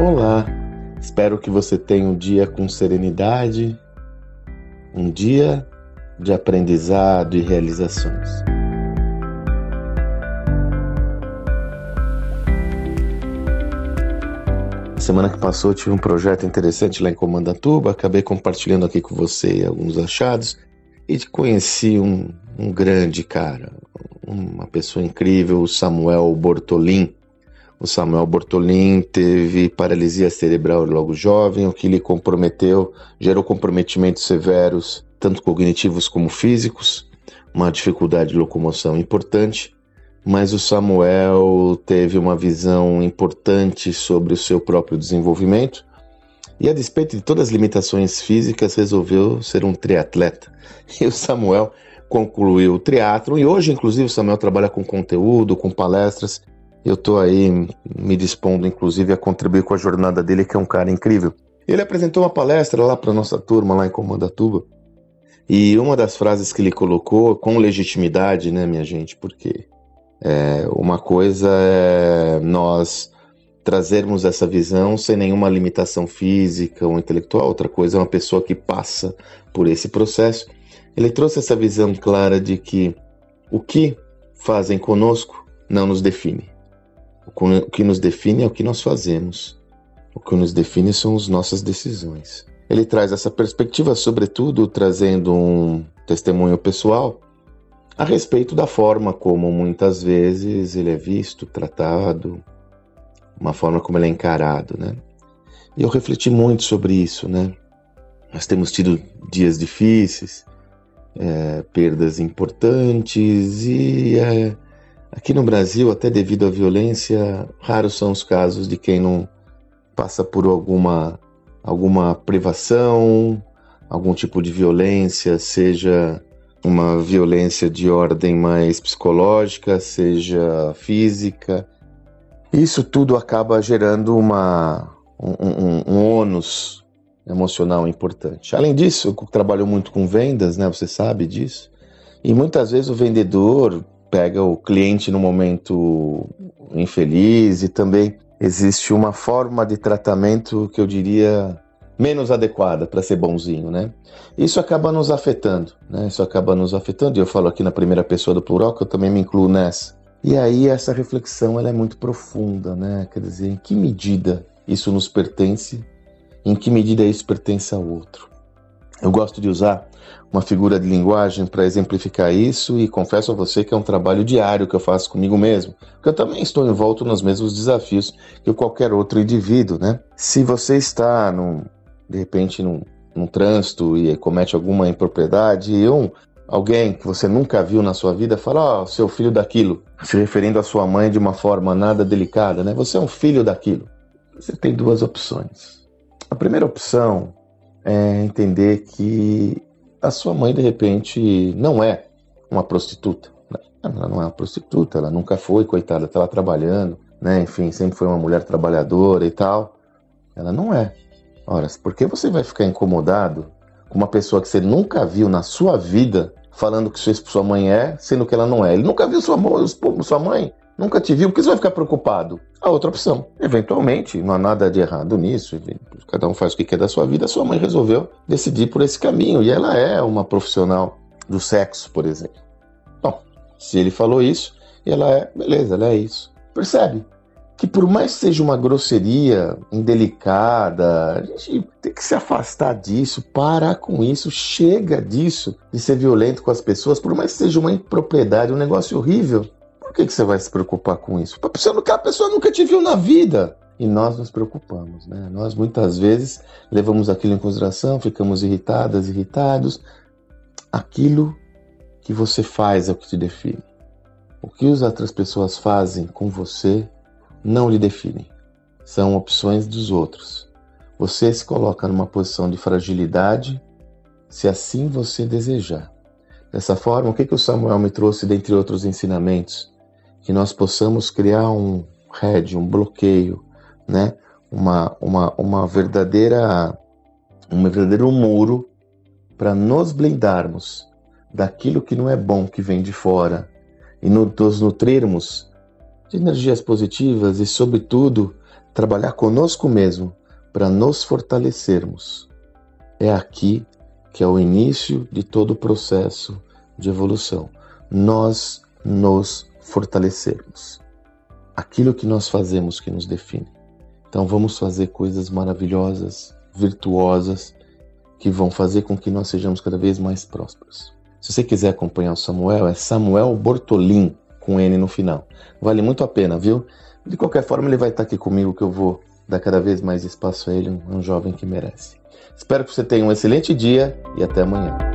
Olá, espero que você tenha um dia com serenidade, um dia de aprendizado e realizações. Semana que passou tive um projeto interessante lá em Comandatuba, acabei compartilhando aqui com você alguns achados e conheci um, um grande cara, uma pessoa incrível, Samuel Bortolin. O Samuel Bortolin teve paralisia cerebral logo jovem, o que lhe comprometeu, gerou comprometimentos severos, tanto cognitivos como físicos, uma dificuldade de locomoção importante, mas o Samuel teve uma visão importante sobre o seu próprio desenvolvimento e, a despeito de todas as limitações físicas, resolveu ser um triatleta. E o Samuel concluiu o triatlo e hoje, inclusive, o Samuel trabalha com conteúdo, com palestras eu estou aí me dispondo, inclusive, a contribuir com a jornada dele, que é um cara incrível. Ele apresentou uma palestra lá para nossa turma, lá em Comandatuba, e uma das frases que ele colocou, com legitimidade, né, minha gente, porque é, uma coisa é nós trazermos essa visão sem nenhuma limitação física ou intelectual, outra coisa é uma pessoa que passa por esse processo. Ele trouxe essa visão clara de que o que fazem conosco não nos define. O que nos define é o que nós fazemos. O que nos define são as nossas decisões. Ele traz essa perspectiva, sobretudo trazendo um testemunho pessoal a respeito da forma como muitas vezes ele é visto, tratado, uma forma como ele é encarado, né? E eu refleti muito sobre isso, né? Nós temos tido dias difíceis, é, perdas importantes e é, Aqui no Brasil, até devido à violência, raros são os casos de quem não passa por alguma, alguma privação, algum tipo de violência, seja uma violência de ordem mais psicológica, seja física. Isso tudo acaba gerando uma, um, um, um ônus emocional importante. Além disso, eu trabalho muito com vendas, né? Você sabe disso. E muitas vezes o vendedor pega o cliente no momento infeliz e também existe uma forma de tratamento que eu diria menos adequada para ser bonzinho, né? Isso acaba nos afetando, né? Isso acaba nos afetando. E eu falo aqui na primeira pessoa do plural que eu também me incluo nessa. E aí essa reflexão ela é muito profunda, né? Quer dizer, em que medida isso nos pertence? Em que medida isso pertence ao outro? Eu gosto de usar uma figura de linguagem para exemplificar isso e confesso a você que é um trabalho diário que eu faço comigo mesmo, porque eu também estou envolto nos mesmos desafios que qualquer outro indivíduo, né? Se você está num, de repente num, num trânsito e comete alguma impropriedade e um alguém que você nunca viu na sua vida fala, ó, oh, seu filho daquilo, se referindo à sua mãe de uma forma nada delicada, né? Você é um filho daquilo. Você tem duas opções. A primeira opção é entender que a sua mãe de repente não é uma prostituta. Né? Ela não é uma prostituta, ela nunca foi, coitada, estava trabalhando, né? Enfim, sempre foi uma mulher trabalhadora e tal. Ela não é. Ora, por que você vai ficar incomodado com uma pessoa que você nunca viu na sua vida falando que sua mãe é, sendo que ela não é? Ele nunca viu sua mãe, sua mãe nunca te viu, por que você vai ficar preocupado? A outra opção. Eventualmente, não há nada de errado nisso, cada um faz o que quer da sua vida, a sua mãe resolveu decidir por esse caminho, e ela é uma profissional do sexo, por exemplo. Bom, se ele falou isso, ela é, beleza, ela é isso. Percebe? Que por mais que seja uma grosseria indelicada, a gente tem que se afastar disso, parar com isso, chega disso, de ser violento com as pessoas, por mais que seja uma impropriedade, um negócio horrível que, que você vai se preocupar com isso? Porque a pessoa nunca te viu na vida. E nós nos preocupamos, né? Nós muitas vezes levamos aquilo em consideração, ficamos irritadas, irritados. Aquilo que você faz é o que te define. O que as outras pessoas fazem com você não lhe definem. São opções dos outros. Você se coloca numa posição de fragilidade se assim você desejar. Dessa forma, o que, que o Samuel me trouxe, dentre outros ensinamentos? Que nós possamos criar um head, um bloqueio, né? Uma, uma, uma verdadeira um verdadeiro muro para nos blindarmos daquilo que não é bom que vem de fora e nos nutrirmos de energias positivas e, sobretudo, trabalhar conosco mesmo para nos fortalecermos. É aqui que é o início de todo o processo de evolução. Nós nos fortalecermos. Aquilo que nós fazemos que nos define. Então vamos fazer coisas maravilhosas, virtuosas, que vão fazer com que nós sejamos cada vez mais prósperos. Se você quiser acompanhar o Samuel, é Samuel Bortolim, com N no final. Vale muito a pena, viu? De qualquer forma, ele vai estar aqui comigo que eu vou dar cada vez mais espaço a ele, um jovem que merece. Espero que você tenha um excelente dia e até amanhã.